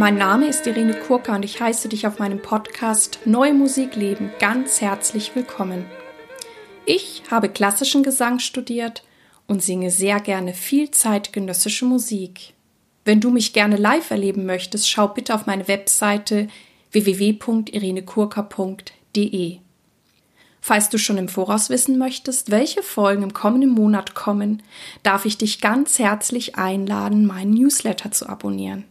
Mein Name ist Irene Kurka und ich heiße dich auf meinem Podcast Neue Musik leben ganz herzlich willkommen. Ich habe klassischen Gesang studiert und singe sehr gerne viel zeitgenössische Musik. Wenn du mich gerne live erleben möchtest, schau bitte auf meine Webseite www.irenekurka.de. Falls du schon im Voraus wissen möchtest, welche Folgen im kommenden Monat kommen, darf ich dich ganz herzlich einladen, meinen Newsletter zu abonnieren.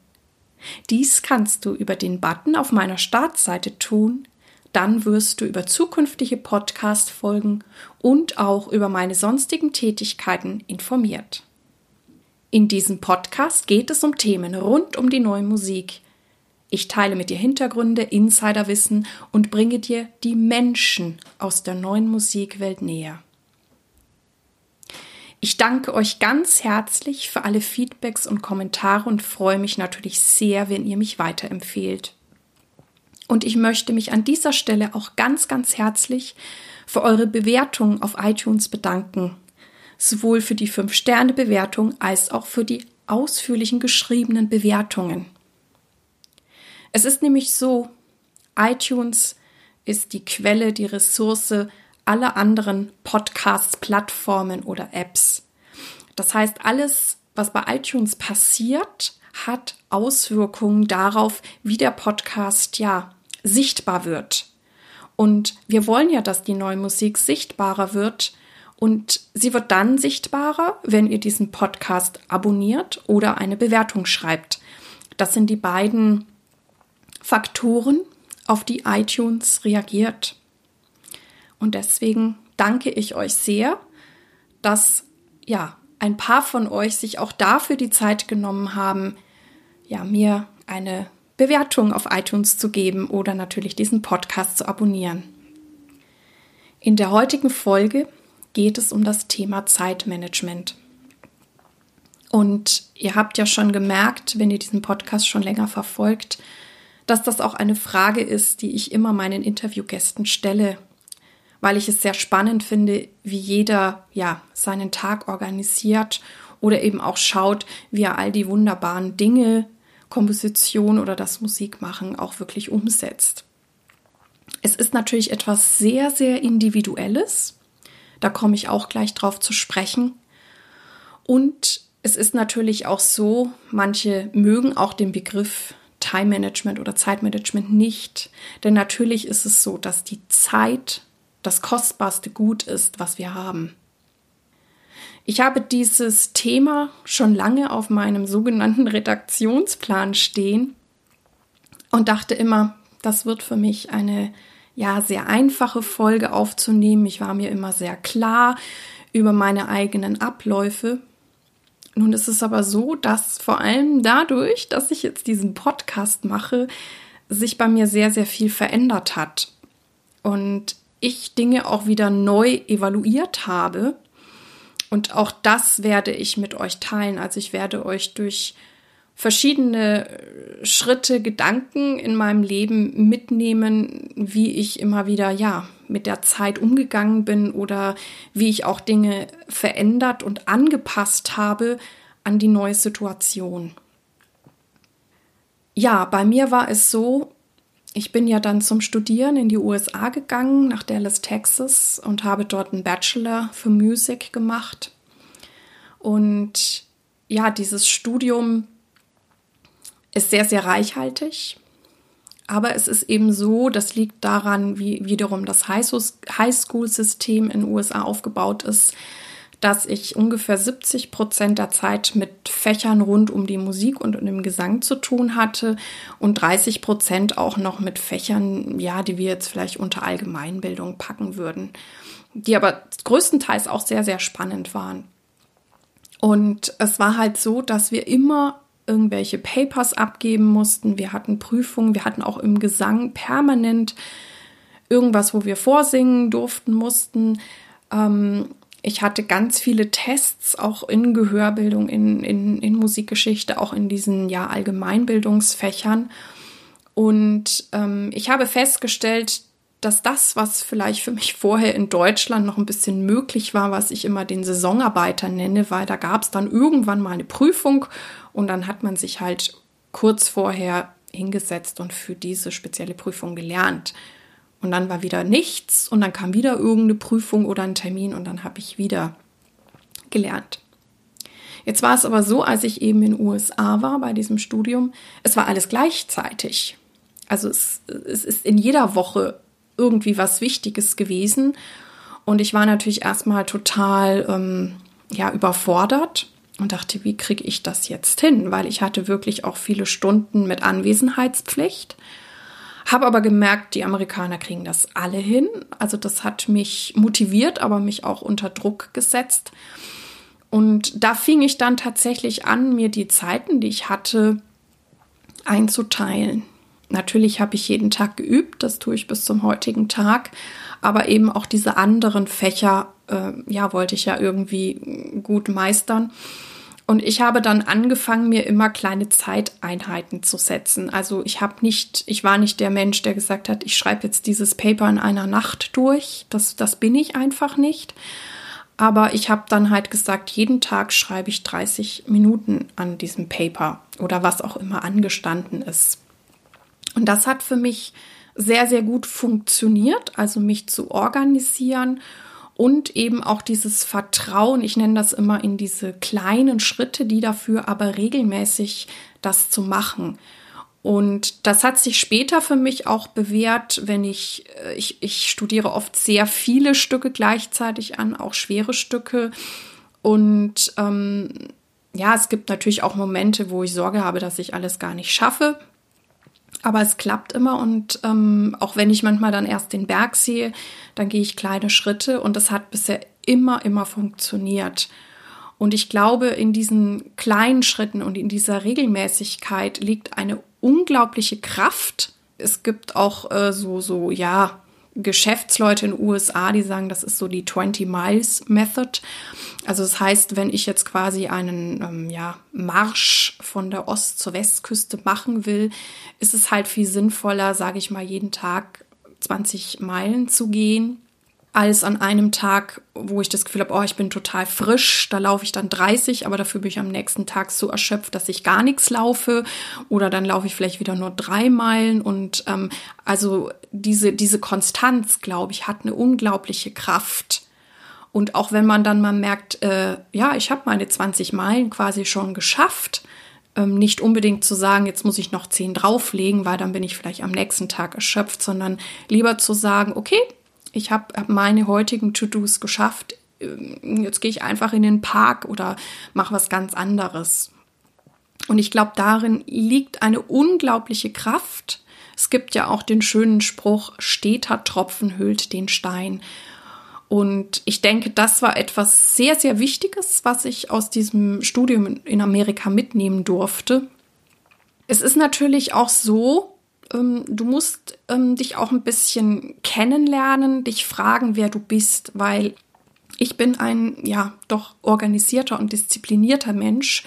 Dies kannst du über den Button auf meiner Startseite tun, dann wirst du über zukünftige Podcast-Folgen und auch über meine sonstigen Tätigkeiten informiert. In diesem Podcast geht es um Themen rund um die neue Musik, ich teile mit dir Hintergründe, Insiderwissen und bringe dir die Menschen aus der neuen Musikwelt näher. Ich danke euch ganz herzlich für alle Feedbacks und Kommentare und freue mich natürlich sehr, wenn ihr mich weiterempfehlt. Und ich möchte mich an dieser Stelle auch ganz, ganz herzlich für eure Bewertung auf iTunes bedanken. Sowohl für die 5-Sterne-Bewertung als auch für die ausführlichen geschriebenen Bewertungen. Es ist nämlich so, iTunes ist die Quelle, die Ressource aller anderen Podcasts, Plattformen oder Apps. Das heißt, alles, was bei iTunes passiert, hat Auswirkungen darauf, wie der Podcast ja sichtbar wird. Und wir wollen ja, dass die neue Musik sichtbarer wird. Und sie wird dann sichtbarer, wenn ihr diesen Podcast abonniert oder eine Bewertung schreibt. Das sind die beiden Faktoren, auf die iTunes reagiert. Und deswegen danke ich euch sehr, dass ja ein paar von euch sich auch dafür die Zeit genommen haben, ja mir eine Bewertung auf iTunes zu geben oder natürlich diesen Podcast zu abonnieren. In der heutigen Folge geht es um das Thema Zeitmanagement. Und ihr habt ja schon gemerkt, wenn ihr diesen Podcast schon länger verfolgt, dass das auch eine Frage ist, die ich immer meinen Interviewgästen stelle, weil ich es sehr spannend finde, wie jeder ja seinen Tag organisiert oder eben auch schaut, wie er all die wunderbaren Dinge, Komposition oder das Musikmachen auch wirklich umsetzt. Es ist natürlich etwas sehr, sehr Individuelles. Da komme ich auch gleich drauf zu sprechen. Und es ist natürlich auch so, manche mögen auch den Begriff Time Management oder Zeitmanagement nicht. Denn natürlich ist es so, dass die Zeit das kostbarste Gut ist, was wir haben. Ich habe dieses Thema schon lange auf meinem sogenannten Redaktionsplan stehen und dachte immer, das wird für mich eine ja sehr einfache Folge aufzunehmen. Ich war mir immer sehr klar über meine eigenen Abläufe nun ist es aber so, dass vor allem dadurch, dass ich jetzt diesen Podcast mache, sich bei mir sehr, sehr viel verändert hat. Und ich Dinge auch wieder neu evaluiert habe. Und auch das werde ich mit euch teilen. Also ich werde euch durch verschiedene Schritte, Gedanken in meinem Leben mitnehmen, wie ich immer wieder, ja, mit der Zeit umgegangen bin oder wie ich auch Dinge verändert und angepasst habe an die neue Situation. Ja, bei mir war es so, ich bin ja dann zum Studieren in die USA gegangen, nach Dallas, Texas und habe dort einen Bachelor für Musik gemacht. Und ja, dieses Studium ist sehr, sehr reichhaltig. Aber es ist eben so, das liegt daran, wie wiederum das Highschool-System in den USA aufgebaut ist, dass ich ungefähr 70 Prozent der Zeit mit Fächern rund um die Musik und dem Gesang zu tun hatte und 30 Prozent auch noch mit Fächern, ja, die wir jetzt vielleicht unter Allgemeinbildung packen würden, die aber größtenteils auch sehr, sehr spannend waren. Und es war halt so, dass wir immer irgendwelche Papers abgeben mussten. Wir hatten Prüfungen, wir hatten auch im Gesang permanent irgendwas, wo wir vorsingen durften, mussten. Ähm, ich hatte ganz viele Tests, auch in Gehörbildung, in, in, in Musikgeschichte, auch in diesen ja Allgemeinbildungsfächern. Und ähm, ich habe festgestellt, dass das, was vielleicht für mich vorher in Deutschland noch ein bisschen möglich war, was ich immer den Saisonarbeiter nenne, weil da gab es dann irgendwann mal eine Prüfung und dann hat man sich halt kurz vorher hingesetzt und für diese spezielle Prüfung gelernt. Und dann war wieder nichts und dann kam wieder irgendeine Prüfung oder ein Termin und dann habe ich wieder gelernt. Jetzt war es aber so, als ich eben in den USA war bei diesem Studium, es war alles gleichzeitig. Also es, es ist in jeder Woche irgendwie was Wichtiges gewesen. Und ich war natürlich erstmal total ähm, ja, überfordert und dachte, wie kriege ich das jetzt hin? Weil ich hatte wirklich auch viele Stunden mit Anwesenheitspflicht. Habe aber gemerkt, die Amerikaner kriegen das alle hin. Also das hat mich motiviert, aber mich auch unter Druck gesetzt. Und da fing ich dann tatsächlich an, mir die Zeiten, die ich hatte, einzuteilen. Natürlich habe ich jeden Tag geübt, das tue ich bis zum heutigen Tag, aber eben auch diese anderen Fächer, äh, ja, wollte ich ja irgendwie gut meistern. Und ich habe dann angefangen, mir immer kleine Zeiteinheiten zu setzen. Also ich habe nicht, ich war nicht der Mensch, der gesagt hat, ich schreibe jetzt dieses Paper in einer Nacht durch. Das, das bin ich einfach nicht. Aber ich habe dann halt gesagt, jeden Tag schreibe ich 30 Minuten an diesem Paper oder was auch immer angestanden ist. Und das hat für mich sehr, sehr gut funktioniert, also mich zu organisieren und eben auch dieses Vertrauen, ich nenne das immer in diese kleinen Schritte, die dafür aber regelmäßig das zu machen. Und das hat sich später für mich auch bewährt, wenn ich, äh, ich, ich studiere oft sehr viele Stücke gleichzeitig an, auch schwere Stücke. Und ähm, ja, es gibt natürlich auch Momente, wo ich Sorge habe, dass ich alles gar nicht schaffe. Aber es klappt immer und ähm, auch wenn ich manchmal dann erst den Berg sehe, dann gehe ich kleine Schritte und das hat bisher immer, immer funktioniert. Und ich glaube, in diesen kleinen Schritten und in dieser Regelmäßigkeit liegt eine unglaubliche Kraft. Es gibt auch äh, so, so, ja, Geschäftsleute in den USA, die sagen, das ist so die 20 Miles Method. Also das heißt, wenn ich jetzt quasi einen ähm, ja, Marsch von der Ost- zur Westküste machen will, ist es halt viel sinnvoller, sage ich mal, jeden Tag 20 Meilen zu gehen als an einem Tag, wo ich das Gefühl habe, oh, ich bin total frisch, da laufe ich dann 30, aber dafür bin ich am nächsten Tag so erschöpft, dass ich gar nichts laufe. Oder dann laufe ich vielleicht wieder nur drei Meilen. Und ähm, also diese, diese Konstanz, glaube ich, hat eine unglaubliche Kraft. Und auch wenn man dann mal merkt, äh, ja, ich habe meine 20 Meilen quasi schon geschafft, ähm, nicht unbedingt zu sagen, jetzt muss ich noch 10 drauflegen, weil dann bin ich vielleicht am nächsten Tag erschöpft, sondern lieber zu sagen, okay, ich habe hab meine heutigen To-Dos geschafft. Ähm, jetzt gehe ich einfach in den Park oder mache was ganz anderes. Und ich glaube, darin liegt eine unglaubliche Kraft. Es gibt ja auch den schönen Spruch, steter Tropfen hüllt den Stein. Und ich denke, das war etwas sehr, sehr Wichtiges, was ich aus diesem Studium in Amerika mitnehmen durfte. Es ist natürlich auch so, ähm, du musst ähm, dich auch ein bisschen kennenlernen, dich fragen, wer du bist, weil ich bin ein, ja, doch organisierter und disziplinierter Mensch.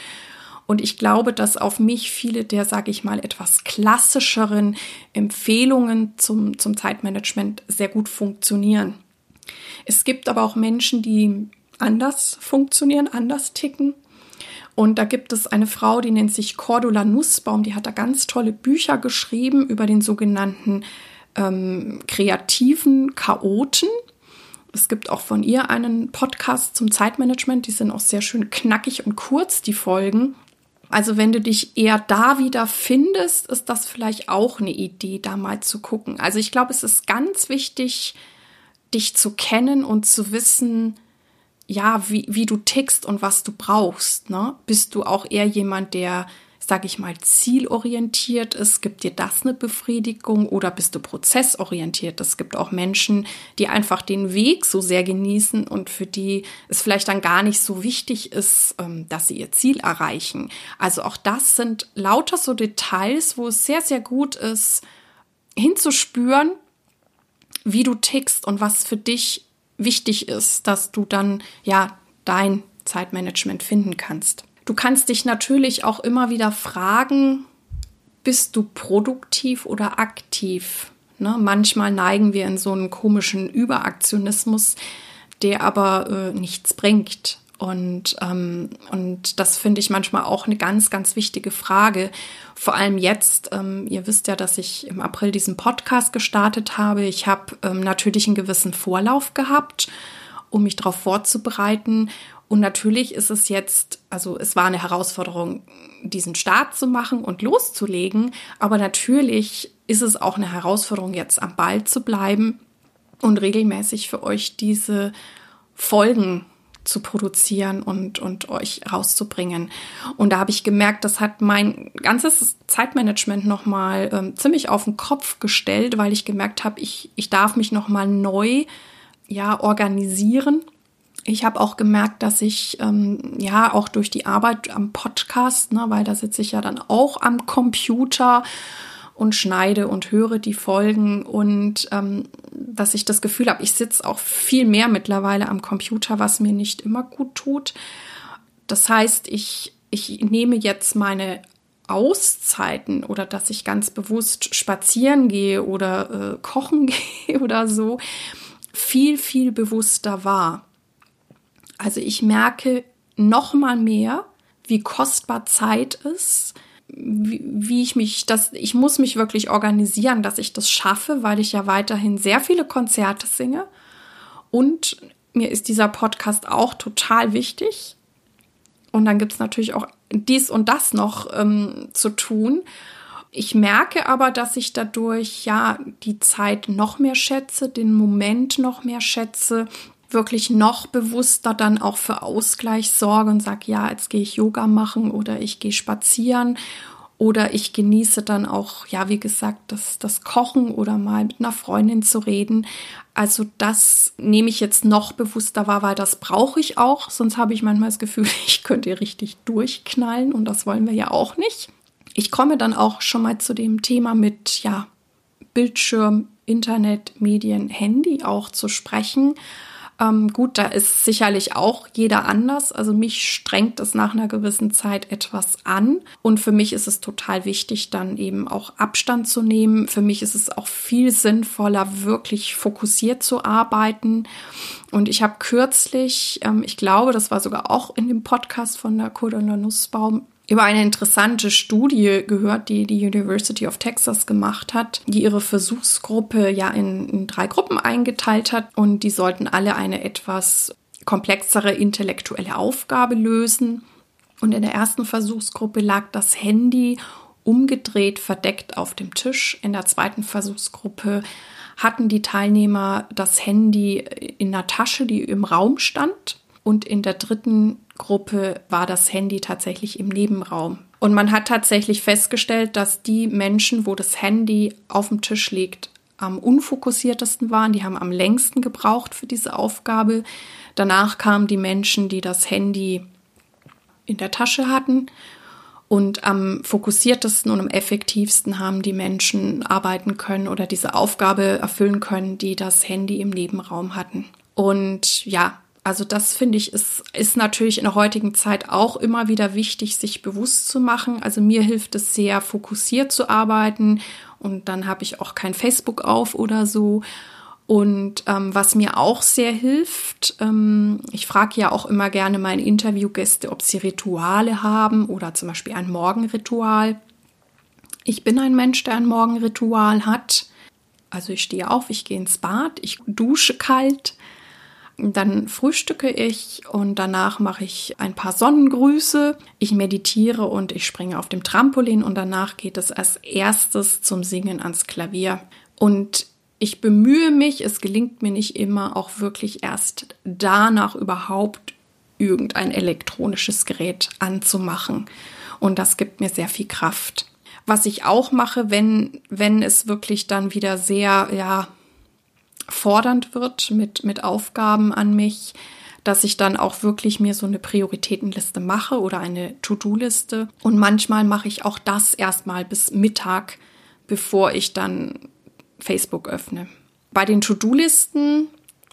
Und ich glaube, dass auf mich viele der, sage ich mal, etwas klassischeren Empfehlungen zum, zum Zeitmanagement sehr gut funktionieren. Es gibt aber auch Menschen, die anders funktionieren, anders ticken. Und da gibt es eine Frau, die nennt sich Cordula Nussbaum, die hat da ganz tolle Bücher geschrieben über den sogenannten ähm, kreativen Chaoten. Es gibt auch von ihr einen Podcast zum Zeitmanagement, die sind auch sehr schön knackig und kurz, die Folgen. Also wenn du dich eher da wieder findest, ist das vielleicht auch eine Idee, da mal zu gucken. Also ich glaube, es ist ganz wichtig, dich zu kennen und zu wissen, ja, wie, wie du tickst und was du brauchst. Ne? Bist du auch eher jemand, der, sag ich mal, zielorientiert ist? Gibt dir das eine Befriedigung oder bist du prozessorientiert? Es gibt auch Menschen, die einfach den Weg so sehr genießen und für die es vielleicht dann gar nicht so wichtig ist, ähm, dass sie ihr Ziel erreichen. Also auch das sind lauter so Details, wo es sehr, sehr gut ist, hinzuspüren, wie du tickst und was für dich wichtig ist, dass du dann ja dein Zeitmanagement finden kannst. Du kannst dich natürlich auch immer wieder fragen, bist du produktiv oder aktiv? Ne? Manchmal neigen wir in so einen komischen Überaktionismus, der aber äh, nichts bringt. Und, ähm, und das finde ich manchmal auch eine ganz, ganz wichtige Frage. Vor allem jetzt, ähm, ihr wisst ja, dass ich im April diesen Podcast gestartet habe. Ich habe ähm, natürlich einen gewissen Vorlauf gehabt, um mich darauf vorzubereiten. Und natürlich ist es jetzt, also es war eine Herausforderung, diesen Start zu machen und loszulegen. Aber natürlich ist es auch eine Herausforderung, jetzt am Ball zu bleiben und regelmäßig für euch diese Folgen zu produzieren und, und euch rauszubringen. Und da habe ich gemerkt, das hat mein ganzes Zeitmanagement nochmal ähm, ziemlich auf den Kopf gestellt, weil ich gemerkt habe, ich, ich darf mich nochmal neu ja, organisieren. Ich habe auch gemerkt, dass ich ähm, ja auch durch die Arbeit am Podcast, ne, weil da sitze ich ja dann auch am Computer und schneide und höre die Folgen und ähm, dass ich das Gefühl habe, ich sitze auch viel mehr mittlerweile am Computer, was mir nicht immer gut tut. Das heißt, ich, ich nehme jetzt meine Auszeiten oder dass ich ganz bewusst spazieren gehe oder äh, kochen gehe oder so, viel, viel bewusster wahr. Also ich merke noch mal mehr, wie kostbar Zeit ist, wie, wie ich mich, das, ich muss mich wirklich organisieren, dass ich das schaffe, weil ich ja weiterhin sehr viele Konzerte singe. Und mir ist dieser Podcast auch total wichtig. Und dann gibt es natürlich auch dies und das noch ähm, zu tun. Ich merke aber, dass ich dadurch ja die Zeit noch mehr schätze, den Moment noch mehr schätze, wirklich noch bewusster dann auch für Ausgleich sorge und sage, ja, jetzt gehe ich Yoga machen oder ich gehe spazieren oder ich genieße dann auch, ja, wie gesagt, das, das Kochen oder mal mit einer Freundin zu reden. Also das nehme ich jetzt noch bewusster wahr, weil das brauche ich auch. Sonst habe ich manchmal das Gefühl, ich könnte richtig durchknallen und das wollen wir ja auch nicht. Ich komme dann auch schon mal zu dem Thema mit, ja, Bildschirm, Internet, Medien, Handy auch zu sprechen. Ähm, gut, da ist sicherlich auch jeder anders. Also mich strengt es nach einer gewissen Zeit etwas an. Und für mich ist es total wichtig, dann eben auch Abstand zu nehmen. Für mich ist es auch viel sinnvoller, wirklich fokussiert zu arbeiten. Und ich habe kürzlich, ähm, ich glaube, das war sogar auch in dem Podcast von der Kodola Nussbaum, über eine interessante Studie gehört, die die University of Texas gemacht hat, die ihre Versuchsgruppe ja in, in drei Gruppen eingeteilt hat und die sollten alle eine etwas komplexere intellektuelle Aufgabe lösen. Und in der ersten Versuchsgruppe lag das Handy umgedreht verdeckt auf dem Tisch. In der zweiten Versuchsgruppe hatten die Teilnehmer das Handy in der Tasche, die im Raum stand. Und in der dritten Gruppe war das Handy tatsächlich im Nebenraum. Und man hat tatsächlich festgestellt, dass die Menschen, wo das Handy auf dem Tisch liegt, am unfokussiertesten waren. Die haben am längsten gebraucht für diese Aufgabe. Danach kamen die Menschen, die das Handy in der Tasche hatten. Und am fokussiertesten und am effektivsten haben die Menschen arbeiten können oder diese Aufgabe erfüllen können, die das Handy im Nebenraum hatten. Und ja, also das finde ich ist, ist natürlich in der heutigen Zeit auch immer wieder wichtig, sich bewusst zu machen. Also mir hilft es sehr, fokussiert zu arbeiten und dann habe ich auch kein Facebook auf oder so. Und ähm, was mir auch sehr hilft, ähm, ich frage ja auch immer gerne meine Interviewgäste, ob sie Rituale haben oder zum Beispiel ein Morgenritual. Ich bin ein Mensch, der ein Morgenritual hat. Also ich stehe auf, ich gehe ins Bad, ich dusche kalt, dann frühstücke ich und danach mache ich ein paar Sonnengrüße. Ich meditiere und ich springe auf dem Trampolin und danach geht es als erstes zum Singen ans Klavier. Und ich bemühe mich, es gelingt mir nicht immer, auch wirklich erst danach überhaupt irgendein elektronisches Gerät anzumachen. Und das gibt mir sehr viel Kraft. Was ich auch mache, wenn, wenn es wirklich dann wieder sehr, ja, fordernd wird mit, mit Aufgaben an mich, dass ich dann auch wirklich mir so eine Prioritätenliste mache oder eine To-Do-Liste. Und manchmal mache ich auch das erstmal bis Mittag, bevor ich dann Facebook öffne. Bei den To-Do-Listen,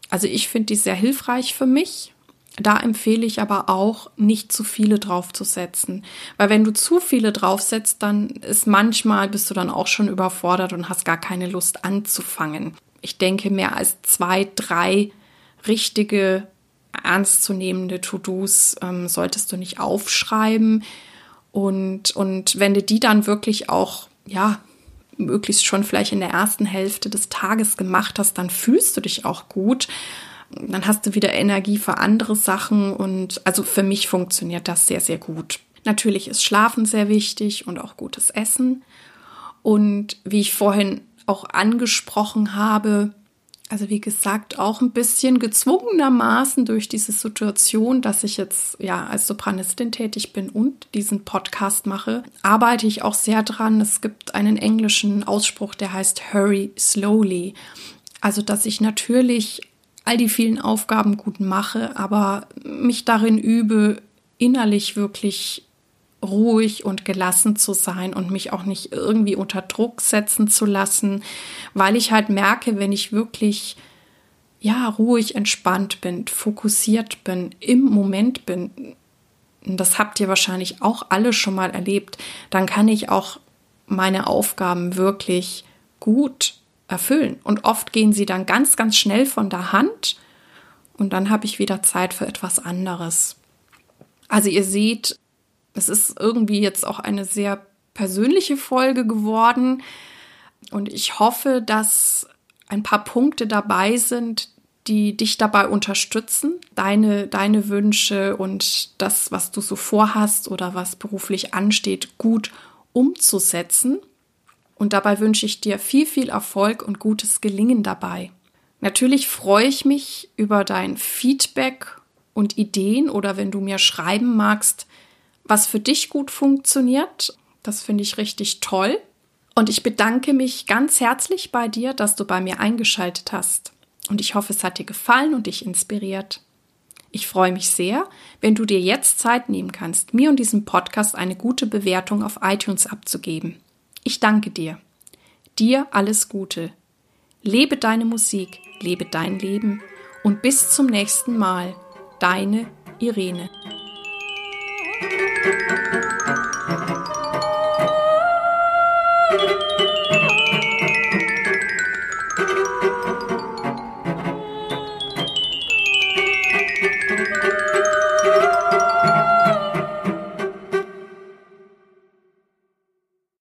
also ich finde die sehr hilfreich für mich. Da empfehle ich aber auch, nicht zu viele draufzusetzen. Weil wenn du zu viele draufsetzt, dann ist manchmal, bist du dann auch schon überfordert und hast gar keine Lust anzufangen ich denke, mehr als zwei, drei richtige ernstzunehmende To-Dos ähm, solltest du nicht aufschreiben. Und, und wenn du die dann wirklich auch, ja, möglichst schon vielleicht in der ersten Hälfte des Tages gemacht hast, dann fühlst du dich auch gut. Dann hast du wieder Energie für andere Sachen und also für mich funktioniert das sehr, sehr gut. Natürlich ist Schlafen sehr wichtig und auch gutes Essen. Und wie ich vorhin auch angesprochen habe, also wie gesagt, auch ein bisschen gezwungenermaßen durch diese Situation, dass ich jetzt ja als Sopranistin tätig bin und diesen Podcast mache, arbeite ich auch sehr dran. Es gibt einen englischen Ausspruch, der heißt Hurry Slowly. Also, dass ich natürlich all die vielen Aufgaben gut mache, aber mich darin übe, innerlich wirklich ruhig und gelassen zu sein und mich auch nicht irgendwie unter Druck setzen zu lassen, weil ich halt merke, wenn ich wirklich ja ruhig entspannt bin, fokussiert bin, im Moment bin, das habt ihr wahrscheinlich auch alle schon mal erlebt, dann kann ich auch meine Aufgaben wirklich gut erfüllen. Und oft gehen sie dann ganz, ganz schnell von der Hand und dann habe ich wieder Zeit für etwas anderes. Also ihr seht, es ist irgendwie jetzt auch eine sehr persönliche Folge geworden. Und ich hoffe, dass ein paar Punkte dabei sind, die dich dabei unterstützen, deine, deine Wünsche und das, was du so vorhast oder was beruflich ansteht, gut umzusetzen. Und dabei wünsche ich dir viel, viel Erfolg und gutes Gelingen dabei. Natürlich freue ich mich über dein Feedback und Ideen oder wenn du mir schreiben magst, was für dich gut funktioniert. Das finde ich richtig toll. Und ich bedanke mich ganz herzlich bei dir, dass du bei mir eingeschaltet hast. Und ich hoffe, es hat dir gefallen und dich inspiriert. Ich freue mich sehr, wenn du dir jetzt Zeit nehmen kannst, mir und diesem Podcast eine gute Bewertung auf iTunes abzugeben. Ich danke dir. Dir alles Gute. Lebe deine Musik, lebe dein Leben und bis zum nächsten Mal. Deine Irene.